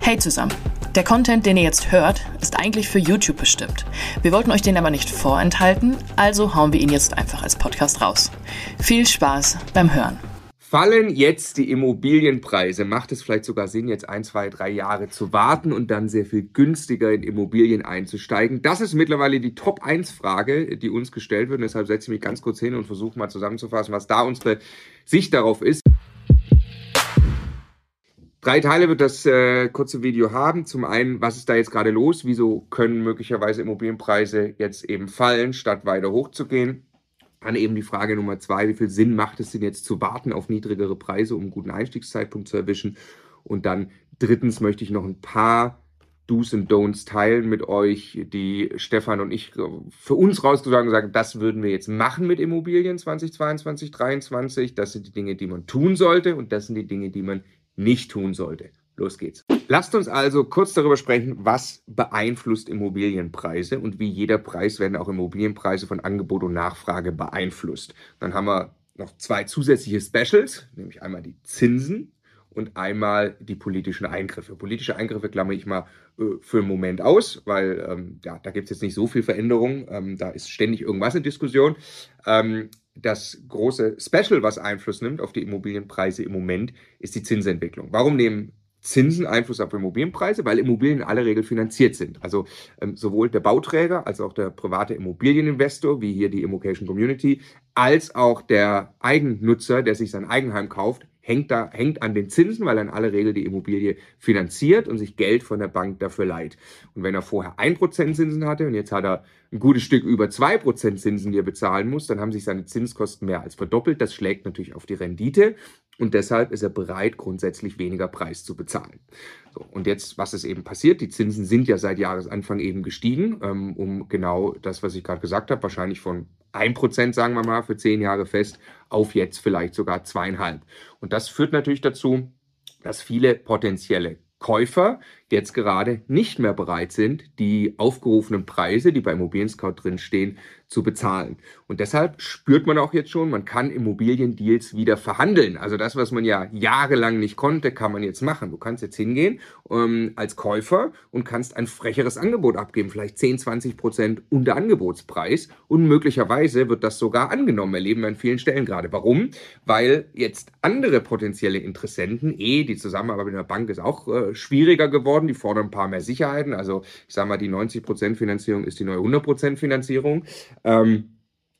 Hey zusammen! Der Content, den ihr jetzt hört, ist eigentlich für YouTube bestimmt. Wir wollten euch den aber nicht vorenthalten, also hauen wir ihn jetzt einfach als Podcast raus. Viel Spaß beim Hören! Fallen jetzt die Immobilienpreise? Macht es vielleicht sogar Sinn, jetzt ein, zwei, drei Jahre zu warten und dann sehr viel günstiger in Immobilien einzusteigen? Das ist mittlerweile die Top-1-Frage, die uns gestellt wird. Und deshalb setze ich mich ganz kurz hin und versuche mal zusammenzufassen, was da unsere Sicht darauf ist. Drei Teile wird das äh, kurze Video haben. Zum einen, was ist da jetzt gerade los? Wieso können möglicherweise Immobilienpreise jetzt eben fallen, statt weiter hochzugehen? Dann eben die Frage Nummer zwei, wie viel Sinn macht es denn jetzt zu warten auf niedrigere Preise, um einen guten Einstiegszeitpunkt zu erwischen? Und dann drittens möchte ich noch ein paar Do's und Don'ts teilen mit euch, die Stefan und ich für uns rausgesagen sagen, das würden wir jetzt machen mit Immobilien 2022, 2023. Das sind die Dinge, die man tun sollte und das sind die Dinge, die man nicht tun sollte. Los geht's. Lasst uns also kurz darüber sprechen, was beeinflusst Immobilienpreise und wie jeder Preis werden auch Immobilienpreise von Angebot und Nachfrage beeinflusst. Dann haben wir noch zwei zusätzliche Specials, nämlich einmal die Zinsen und einmal die politischen Eingriffe. Politische Eingriffe klammer ich mal äh, für einen Moment aus, weil ähm, ja, da gibt es jetzt nicht so viel Veränderung. Ähm, da ist ständig irgendwas in Diskussion. Ähm, das große Special, was Einfluss nimmt auf die Immobilienpreise im Moment, ist die Zinsentwicklung. Warum nehmen Zinsen Einfluss auf Immobilienpreise? Weil Immobilien in aller Regel finanziert sind. Also ähm, sowohl der Bauträger als auch der private Immobilieninvestor, wie hier die Immocation Community, als auch der Eigennutzer, der sich sein Eigenheim kauft, hängt, da, hängt an den Zinsen, weil er in aller Regel die Immobilie finanziert und sich Geld von der Bank dafür leiht. Und wenn er vorher 1% Zinsen hatte und jetzt hat er ein gutes Stück über 2% Zinsen, die er bezahlen muss, dann haben sich seine Zinskosten mehr als verdoppelt. Das schlägt natürlich auf die Rendite und deshalb ist er bereit, grundsätzlich weniger Preis zu bezahlen. So, und jetzt, was ist eben passiert? Die Zinsen sind ja seit Jahresanfang eben gestiegen, ähm, um genau das, was ich gerade gesagt habe, wahrscheinlich von 1%, sagen wir mal, für zehn Jahre fest, auf jetzt vielleicht sogar zweieinhalb. Und das führt natürlich dazu, dass viele potenzielle Käufer jetzt gerade nicht mehr bereit sind, die aufgerufenen Preise, die bei Immobilien Scout drinstehen, zu bezahlen. Und deshalb spürt man auch jetzt schon, man kann Immobiliendeals wieder verhandeln. Also das, was man ja jahrelang nicht konnte, kann man jetzt machen. Du kannst jetzt hingehen ähm, als Käufer und kannst ein frecheres Angebot abgeben, vielleicht 10, 20 Prozent unter Angebotspreis. Und möglicherweise wird das sogar angenommen, erleben wir an vielen Stellen gerade. Warum? Weil jetzt andere potenzielle Interessenten, eh, die Zusammenarbeit mit der Bank ist auch äh, schwieriger geworden, die fordern ein paar mehr Sicherheiten. Also ich sage mal, die 90 Prozent Finanzierung ist die neue 100 Prozent Finanzierung. Ähm,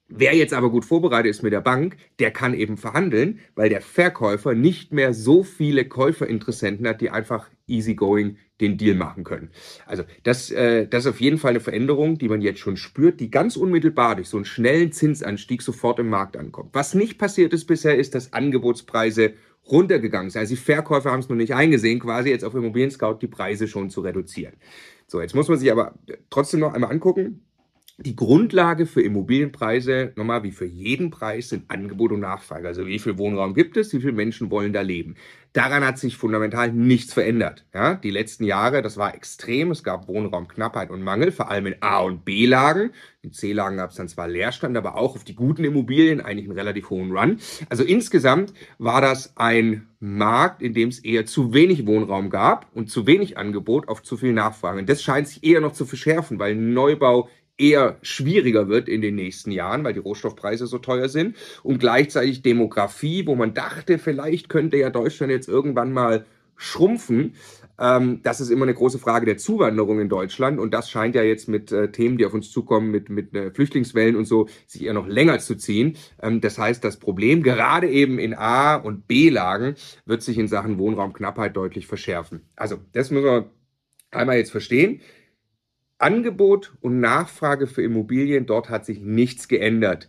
Wer jetzt aber gut vorbereitet ist mit der Bank, der kann eben verhandeln, weil der Verkäufer nicht mehr so viele Käuferinteressenten hat, die einfach easygoing den Deal machen können. Also das, äh, das ist auf jeden Fall eine Veränderung, die man jetzt schon spürt, die ganz unmittelbar durch so einen schnellen Zinsanstieg sofort im Markt ankommt. Was nicht passiert ist bisher, ist, dass Angebotspreise runtergegangen sind. Also die Verkäufer haben es noch nicht eingesehen, quasi jetzt auf Immobilien Scout die Preise schon zu reduzieren. So, jetzt muss man sich aber trotzdem noch einmal angucken, die Grundlage für Immobilienpreise, nochmal wie für jeden Preis, sind Angebot und Nachfrage. Also wie viel Wohnraum gibt es, wie viele Menschen wollen da leben. Daran hat sich fundamental nichts verändert. Ja, die letzten Jahre, das war extrem. Es gab Wohnraumknappheit und Mangel, vor allem in A- und B-Lagen. In C-Lagen gab es dann zwar Leerstand, aber auch auf die guten Immobilien eigentlich einen relativ hohen Run. Also insgesamt war das ein Markt, in dem es eher zu wenig Wohnraum gab und zu wenig Angebot auf zu viel Nachfrage. Und das scheint sich eher noch zu verschärfen, weil Neubau eher schwieriger wird in den nächsten Jahren, weil die Rohstoffpreise so teuer sind und gleichzeitig Demografie, wo man dachte, vielleicht könnte ja Deutschland jetzt irgendwann mal schrumpfen. Ähm, das ist immer eine große Frage der Zuwanderung in Deutschland und das scheint ja jetzt mit äh, Themen, die auf uns zukommen, mit, mit äh, Flüchtlingswellen und so, sich eher noch länger zu ziehen. Ähm, das heißt, das Problem gerade eben in A- und B-Lagen wird sich in Sachen Wohnraumknappheit deutlich verschärfen. Also das müssen wir einmal jetzt verstehen. Angebot und Nachfrage für Immobilien, dort hat sich nichts geändert.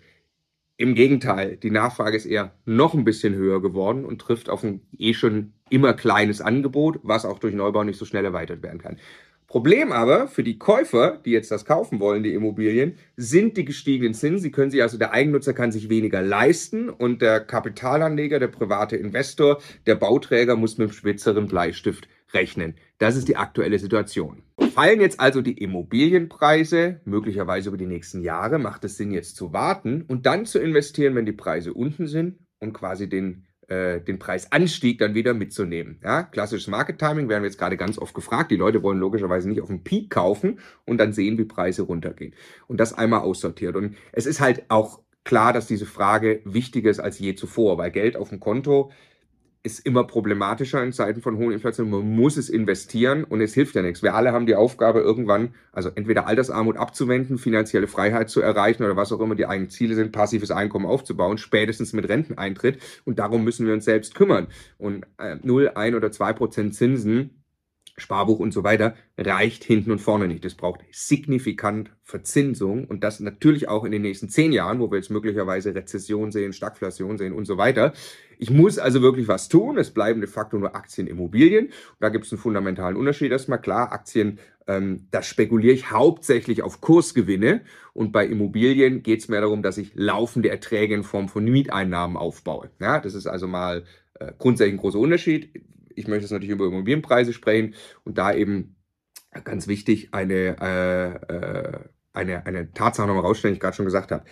Im Gegenteil, die Nachfrage ist eher noch ein bisschen höher geworden und trifft auf ein eh schon immer kleines Angebot, was auch durch Neubau nicht so schnell erweitert werden kann. Problem aber für die Käufer, die jetzt das kaufen wollen, die Immobilien, sind die gestiegenen Zinsen. Sie können sich also, der Eigennutzer kann sich weniger leisten und der Kapitalanleger, der private Investor, der Bauträger muss mit dem spitzeren Bleistift rechnen. Das ist die aktuelle Situation. Fallen jetzt also die Immobilienpreise, möglicherweise über die nächsten Jahre, macht es Sinn jetzt zu warten und dann zu investieren, wenn die Preise unten sind und quasi den äh, den Preisanstieg dann wieder mitzunehmen. Ja, klassisches Market Timing werden wir jetzt gerade ganz oft gefragt. Die Leute wollen logischerweise nicht auf den Peak kaufen und dann sehen, wie Preise runtergehen. Und das einmal aussortiert. Und es ist halt auch klar, dass diese Frage wichtiger ist als je zuvor, weil Geld auf dem Konto ist immer problematischer in Zeiten von hohen Inflation. Man muss es investieren und es hilft ja nichts. Wir alle haben die Aufgabe, irgendwann, also entweder Altersarmut abzuwenden, finanzielle Freiheit zu erreichen oder was auch immer die eigenen Ziele sind, passives Einkommen aufzubauen, spätestens mit Renteneintritt. Und darum müssen wir uns selbst kümmern. Und äh, 0, 1 oder 2 Prozent Zinsen Sparbuch und so weiter, reicht hinten und vorne nicht. Es braucht signifikant Verzinsung und das natürlich auch in den nächsten zehn Jahren, wo wir jetzt möglicherweise Rezession sehen, Stagflation sehen und so weiter. Ich muss also wirklich was tun. Es bleiben de facto nur Aktien, Immobilien. Und da gibt es einen fundamentalen Unterschied. Erstmal klar, Aktien, ähm, da spekuliere ich hauptsächlich auf Kursgewinne und bei Immobilien geht es mehr darum, dass ich laufende Erträge in Form von Mieteinnahmen aufbaue. Ja, das ist also mal äh, grundsätzlich ein großer Unterschied ich möchte jetzt natürlich über Immobilienpreise sprechen und da eben ganz wichtig eine, äh, äh, eine, eine Tatsache nochmal rausstellen, die ich gerade schon gesagt habe.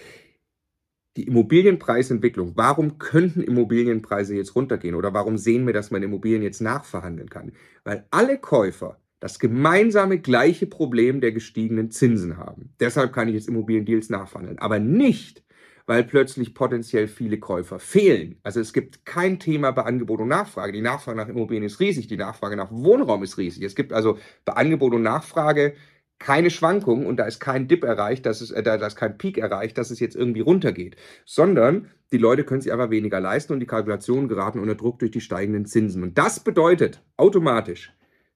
Die Immobilienpreisentwicklung, warum könnten Immobilienpreise jetzt runtergehen oder warum sehen wir, dass man Immobilien jetzt nachverhandeln kann? Weil alle Käufer das gemeinsame gleiche Problem der gestiegenen Zinsen haben. Deshalb kann ich jetzt Immobiliendeals nachverhandeln, aber nicht, weil plötzlich potenziell viele Käufer fehlen. Also es gibt kein Thema bei Angebot und Nachfrage. Die Nachfrage nach Immobilien ist riesig, die Nachfrage nach Wohnraum ist riesig. Es gibt also bei Angebot und Nachfrage keine Schwankung und da ist kein Dip erreicht, dass es, äh, da ist kein Peak erreicht, dass es jetzt irgendwie runtergeht, sondern die Leute können sich einfach weniger leisten und die Kalkulationen geraten unter Druck durch die steigenden Zinsen. Und das bedeutet automatisch,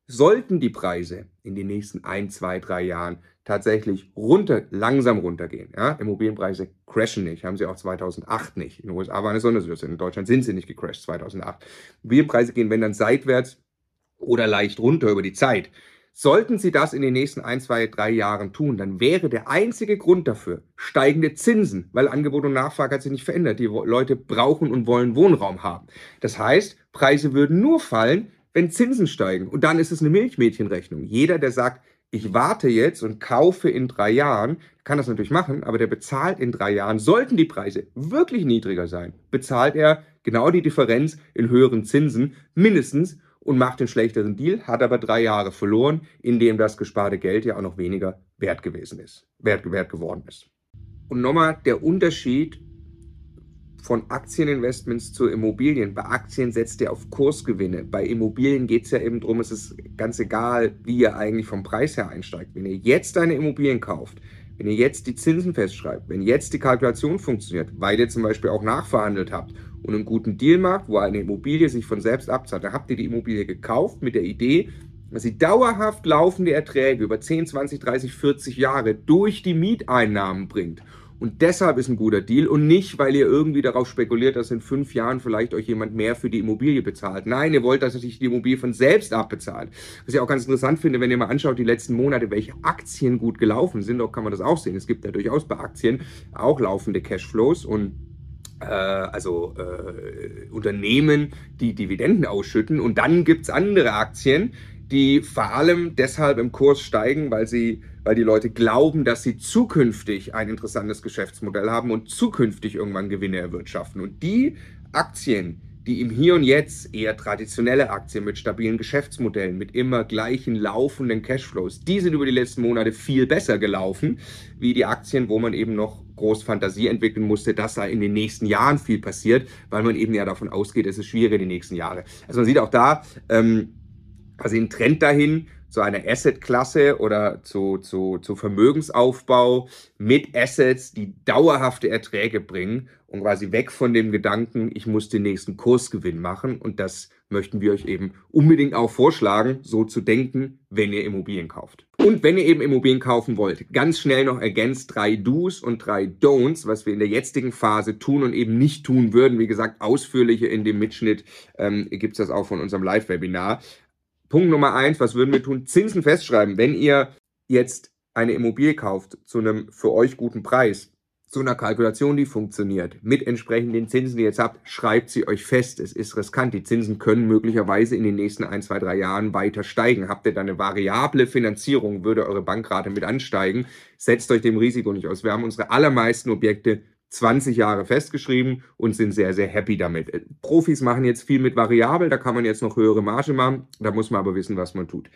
sollten die Preise in den nächsten ein, zwei, drei Jahren tatsächlich runter, langsam runtergehen. Ja? Immobilienpreise crashen nicht, haben sie auch 2008 nicht. In den USA war eine Sondersituation, in Deutschland sind sie nicht gecrashed 2008. Immobilienpreise gehen, wenn dann seitwärts oder leicht runter über die Zeit. Sollten sie das in den nächsten ein, zwei, drei Jahren tun, dann wäre der einzige Grund dafür steigende Zinsen, weil Angebot und Nachfrage hat sich nicht verändert. Die Leute brauchen und wollen Wohnraum haben. Das heißt, Preise würden nur fallen, wenn Zinsen steigen. Und dann ist es eine Milchmädchenrechnung. Jeder, der sagt, ich warte jetzt und kaufe in drei Jahren, kann das natürlich machen, aber der bezahlt in drei Jahren, sollten die Preise wirklich niedriger sein, bezahlt er genau die Differenz in höheren Zinsen mindestens und macht den schlechteren Deal, hat aber drei Jahre verloren, indem das gesparte Geld ja auch noch weniger wert gewesen ist, wert, wert geworden ist. Und nochmal der Unterschied von Aktieninvestments zu Immobilien. Bei Aktien setzt ihr auf Kursgewinne. Bei Immobilien geht es ja eben darum, es ist ganz egal, wie ihr eigentlich vom Preis her einsteigt. Wenn ihr jetzt eine Immobilien kauft, wenn ihr jetzt die Zinsen festschreibt, wenn jetzt die Kalkulation funktioniert, weil ihr zum Beispiel auch nachverhandelt habt und einen guten Deal macht, wo eine Immobilie sich von selbst abzahlt, dann habt ihr die Immobilie gekauft mit der Idee, dass sie dauerhaft laufende Erträge über 10, 20, 30, 40 Jahre durch die Mieteinnahmen bringt. Und deshalb ist ein guter Deal und nicht, weil ihr irgendwie darauf spekuliert, dass in fünf Jahren vielleicht euch jemand mehr für die Immobilie bezahlt. Nein, ihr wollt, dass sich die Immobilie von selbst abbezahlt. Was ich auch ganz interessant finde, wenn ihr mal anschaut, die letzten Monate, welche Aktien gut gelaufen sind, auch kann man das auch sehen. Es gibt ja durchaus bei Aktien auch laufende Cashflows und äh, also äh, Unternehmen, die Dividenden ausschütten. Und dann gibt's andere Aktien, die vor allem deshalb im Kurs steigen, weil sie, weil die Leute glauben, dass sie zukünftig ein interessantes Geschäftsmodell haben und zukünftig irgendwann Gewinne erwirtschaften. Und die Aktien, die im Hier und Jetzt eher traditionelle Aktien mit stabilen Geschäftsmodellen, mit immer gleichen laufenden Cashflows, die sind über die letzten Monate viel besser gelaufen, wie die Aktien, wo man eben noch groß Fantasie entwickeln musste, dass da in den nächsten Jahren viel passiert, weil man eben ja davon ausgeht, es ist schwierig die nächsten Jahre. Also man sieht auch da, ähm, quasi ein Trend dahin, zu einer Asset-Klasse oder zu, zu, zu Vermögensaufbau mit Assets, die dauerhafte Erträge bringen und quasi weg von dem Gedanken, ich muss den nächsten Kursgewinn machen. Und das möchten wir euch eben unbedingt auch vorschlagen, so zu denken, wenn ihr Immobilien kauft. Und wenn ihr eben Immobilien kaufen wollt, ganz schnell noch ergänzt drei Do's und drei Don'ts, was wir in der jetzigen Phase tun und eben nicht tun würden. Wie gesagt, ausführlicher in dem Mitschnitt ähm, gibt es das auch von unserem Live-Webinar. Punkt Nummer eins, was würden wir tun? Zinsen festschreiben. Wenn ihr jetzt eine Immobilie kauft zu einem für euch guten Preis, zu einer Kalkulation, die funktioniert, mit entsprechenden Zinsen, die ihr jetzt habt, schreibt sie euch fest. Es ist riskant. Die Zinsen können möglicherweise in den nächsten ein, zwei, drei Jahren weiter steigen. Habt ihr dann eine variable Finanzierung, würde eure Bankrate mit ansteigen. Setzt euch dem Risiko nicht aus. Wir haben unsere allermeisten Objekte 20 Jahre festgeschrieben und sind sehr, sehr happy damit. Äh, Profis machen jetzt viel mit Variabel, da kann man jetzt noch höhere Marge machen, da muss man aber wissen, was man tut.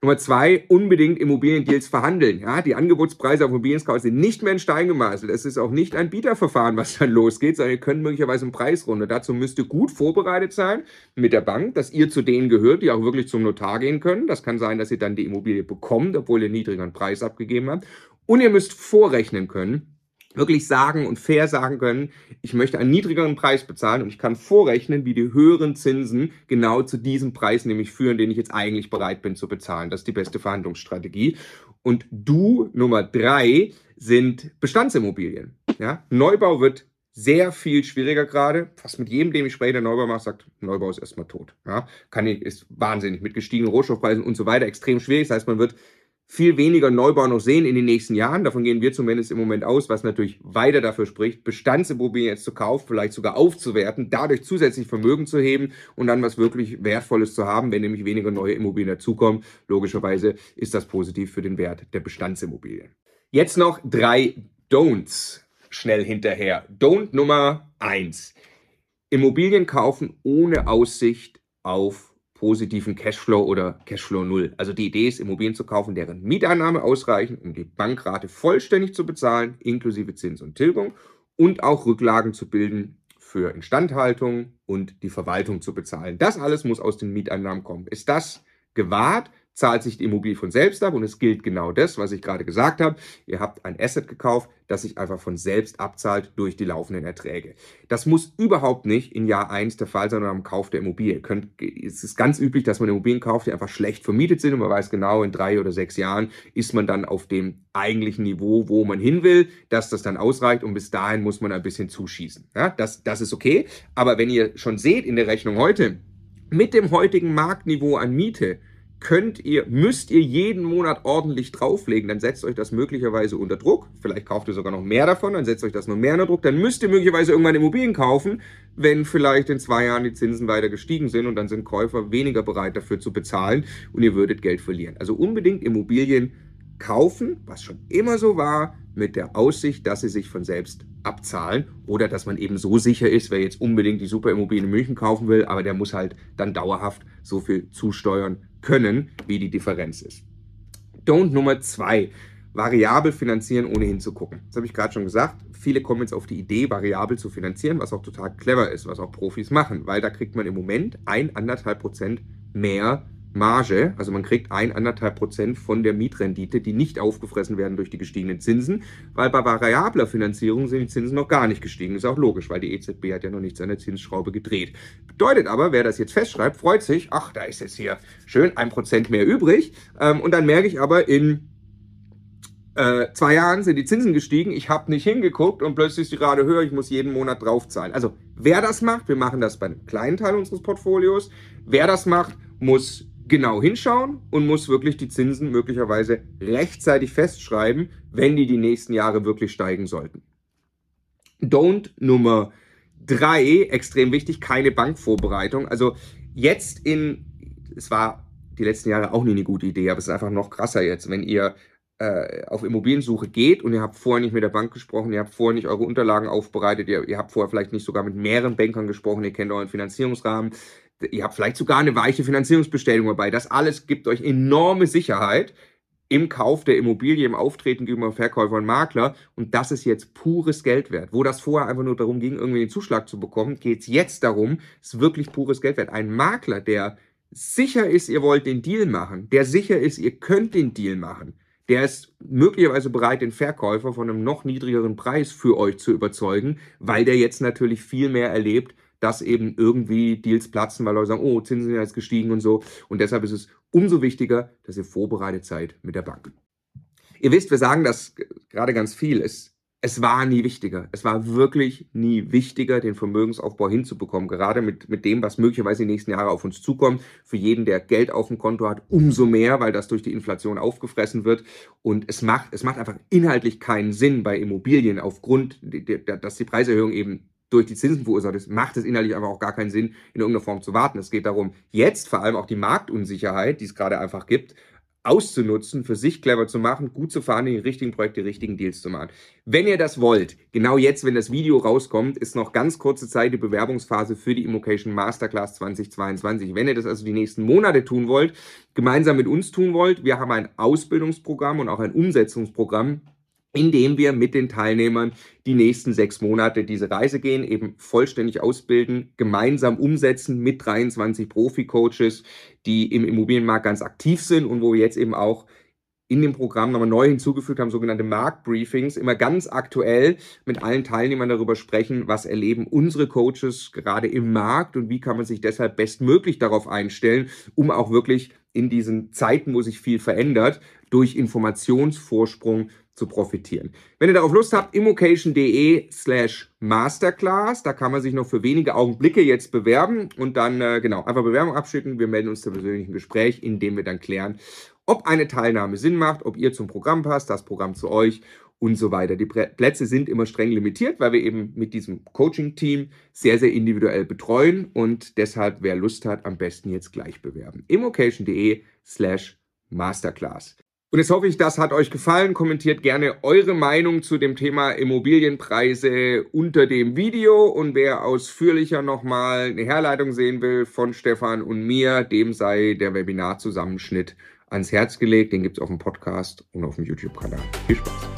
Nummer zwei, unbedingt Immobiliendeals verhandeln. Ja, die Angebotspreise auf Immobilienskauf sind nicht mehr in Stein gemeißelt. Es ist auch nicht ein Bieterverfahren, was dann losgeht, sondern ihr könnt möglicherweise einen Preisrunde. Dazu müsst ihr gut vorbereitet sein mit der Bank, dass ihr zu denen gehört, die auch wirklich zum Notar gehen können. Das kann sein, dass ihr dann die Immobilie bekommt, obwohl ihr niedrigeren Preis abgegeben habt. Und ihr müsst vorrechnen können, wirklich sagen und fair sagen können, ich möchte einen niedrigeren Preis bezahlen und ich kann vorrechnen, wie die höheren Zinsen genau zu diesem Preis nämlich führen, den ich jetzt eigentlich bereit bin zu bezahlen. Das ist die beste Verhandlungsstrategie. Und du Nummer drei sind Bestandsimmobilien. Ja? Neubau wird sehr viel schwieriger gerade. Fast mit jedem, dem ich spreche, der Neubau macht, sagt, Neubau ist erstmal tot. Ja? Kann ich, ist wahnsinnig mit gestiegenen Rohstoffpreisen und so weiter extrem schwierig. Das heißt, man wird viel weniger Neubau noch sehen in den nächsten Jahren. Davon gehen wir zumindest im Moment aus, was natürlich weiter dafür spricht, Bestandsimmobilien jetzt zu kaufen, vielleicht sogar aufzuwerten, dadurch zusätzlich Vermögen zu heben und dann was wirklich Wertvolles zu haben, wenn nämlich weniger neue Immobilien dazukommen. Logischerweise ist das positiv für den Wert der Bestandsimmobilien. Jetzt noch drei Don'ts schnell hinterher. Don't Nummer eins. Immobilien kaufen ohne Aussicht auf positiven Cashflow oder Cashflow null. Also die Idee ist, Immobilien zu kaufen, deren Mieteinnahme ausreichen, um die Bankrate vollständig zu bezahlen, inklusive Zins und Tilgung und auch Rücklagen zu bilden für Instandhaltung und die Verwaltung zu bezahlen. Das alles muss aus den Mieteinnahmen kommen. Ist das gewahrt, zahlt sich die Immobilie von selbst ab und es gilt genau das, was ich gerade gesagt habe. Ihr habt ein Asset gekauft, das sich einfach von selbst abzahlt durch die laufenden Erträge. Das muss überhaupt nicht in Jahr 1 der Fall sein oder am Kauf der Immobilie. Könnt, es ist ganz üblich, dass man Immobilien kauft, die einfach schlecht vermietet sind und man weiß genau, in drei oder sechs Jahren ist man dann auf dem eigentlichen Niveau, wo man hin will, dass das dann ausreicht und bis dahin muss man ein bisschen zuschießen. Ja, das, das ist okay. Aber wenn ihr schon seht in der Rechnung heute, mit dem heutigen Marktniveau an Miete, könnt ihr, müsst ihr jeden Monat ordentlich drauflegen, dann setzt euch das möglicherweise unter Druck. Vielleicht kauft ihr sogar noch mehr davon, dann setzt euch das noch mehr unter Druck. Dann müsst ihr möglicherweise irgendwann Immobilien kaufen, wenn vielleicht in zwei Jahren die Zinsen weiter gestiegen sind und dann sind Käufer weniger bereit dafür zu bezahlen und ihr würdet Geld verlieren. Also unbedingt Immobilien kaufen, was schon immer so war, mit der Aussicht, dass sie sich von selbst abzahlen oder dass man eben so sicher ist, wer jetzt unbedingt die Superimmobilien in München kaufen will, aber der muss halt dann dauerhaft so viel zusteuern können, wie die Differenz ist. Don't Nummer zwei. Variabel finanzieren, ohne hinzugucken. Das habe ich gerade schon gesagt. Viele kommen jetzt auf die Idee, variabel zu finanzieren, was auch total clever ist, was auch Profis machen, weil da kriegt man im Moment ein, anderthalb Prozent mehr Marge, also man kriegt ein, anderthalb Prozent von der Mietrendite, die nicht aufgefressen werden durch die gestiegenen Zinsen, weil bei variabler Finanzierung sind die Zinsen noch gar nicht gestiegen. Ist auch logisch, weil die EZB hat ja noch nichts an der Zinsschraube gedreht. Bedeutet aber, wer das jetzt festschreibt, freut sich, ach, da ist jetzt hier schön ein Prozent mehr übrig. Ähm, und dann merke ich aber in äh, zwei Jahren sind die Zinsen gestiegen, ich habe nicht hingeguckt und plötzlich ist die Rate höher, ich muss jeden Monat draufzahlen. Also wer das macht, wir machen das bei einem kleinen Teil unseres Portfolios, wer das macht, muss genau hinschauen und muss wirklich die Zinsen möglicherweise rechtzeitig festschreiben, wenn die die nächsten Jahre wirklich steigen sollten. Don't Nummer drei, extrem wichtig, keine Bankvorbereitung. Also jetzt in, es war die letzten Jahre auch nie eine gute Idee, aber es ist einfach noch krasser jetzt, wenn ihr äh, auf Immobiliensuche geht und ihr habt vorher nicht mit der Bank gesprochen, ihr habt vorher nicht eure Unterlagen aufbereitet, ihr, ihr habt vorher vielleicht nicht sogar mit mehreren Bankern gesprochen, ihr kennt euren Finanzierungsrahmen, Ihr habt vielleicht sogar eine weiche Finanzierungsbestellung dabei. Das alles gibt euch enorme Sicherheit im Kauf der Immobilie, im Auftreten gegenüber Verkäufer und Makler. Und das ist jetzt pures Geld wert. Wo das vorher einfach nur darum ging, irgendwie den Zuschlag zu bekommen, geht es jetzt darum, ist wirklich pures Geld wert. Ein Makler, der sicher ist, ihr wollt den Deal machen, der sicher ist, ihr könnt den Deal machen, der ist möglicherweise bereit, den Verkäufer von einem noch niedrigeren Preis für euch zu überzeugen, weil der jetzt natürlich viel mehr erlebt, dass eben irgendwie Deals platzen, weil Leute sagen, oh, Zinsen sind jetzt gestiegen und so. Und deshalb ist es umso wichtiger, dass ihr vorbereitet seid mit der Bank. Ihr wisst, wir sagen das gerade ganz viel. Es, es war nie wichtiger. Es war wirklich nie wichtiger, den Vermögensaufbau hinzubekommen. Gerade mit, mit dem, was möglicherweise die nächsten Jahre auf uns zukommt. Für jeden, der Geld auf dem Konto hat, umso mehr, weil das durch die Inflation aufgefressen wird. Und es macht, es macht einfach inhaltlich keinen Sinn bei Immobilien aufgrund, dass die Preiserhöhung eben durch die Zinsen verursacht ist, macht es innerlich einfach auch gar keinen Sinn, in irgendeiner Form zu warten. Es geht darum, jetzt vor allem auch die Marktunsicherheit, die es gerade einfach gibt, auszunutzen, für sich clever zu machen, gut zu fahren, die richtigen Projekte, die richtigen Deals zu machen. Wenn ihr das wollt, genau jetzt, wenn das Video rauskommt, ist noch ganz kurze Zeit die Bewerbungsphase für die Immocation Masterclass 2022. Wenn ihr das also die nächsten Monate tun wollt, gemeinsam mit uns tun wollt, wir haben ein Ausbildungsprogramm und auch ein Umsetzungsprogramm, indem wir mit den Teilnehmern die nächsten sechs Monate diese Reise gehen, eben vollständig ausbilden, gemeinsam umsetzen mit 23 Profi-Coaches, die im Immobilienmarkt ganz aktiv sind und wo wir jetzt eben auch in dem Programm nochmal neu hinzugefügt haben, sogenannte Marktbriefings, immer ganz aktuell mit allen Teilnehmern darüber sprechen, was erleben unsere Coaches gerade im Markt und wie kann man sich deshalb bestmöglich darauf einstellen, um auch wirklich in diesen Zeiten, wo sich viel verändert, durch Informationsvorsprung zu profitieren. Wenn ihr darauf Lust habt, immocation.de slash masterclass, da kann man sich noch für wenige Augenblicke jetzt bewerben und dann, äh, genau, einfach Bewerbung abschicken. Wir melden uns zum persönlichen Gespräch, in dem wir dann klären, ob eine Teilnahme Sinn macht, ob ihr zum Programm passt, das Programm zu euch und so weiter. Die Plätze sind immer streng limitiert, weil wir eben mit diesem Coaching-Team sehr, sehr individuell betreuen und deshalb, wer Lust hat, am besten jetzt gleich bewerben. immocation.de slash masterclass. Und jetzt hoffe ich, das hat euch gefallen. Kommentiert gerne eure Meinung zu dem Thema Immobilienpreise unter dem Video. Und wer ausführlicher nochmal eine Herleitung sehen will von Stefan und mir, dem sei der Webinarzusammenschnitt ans Herz gelegt. Den gibt es auf dem Podcast und auf dem YouTube-Kanal. Viel Spaß!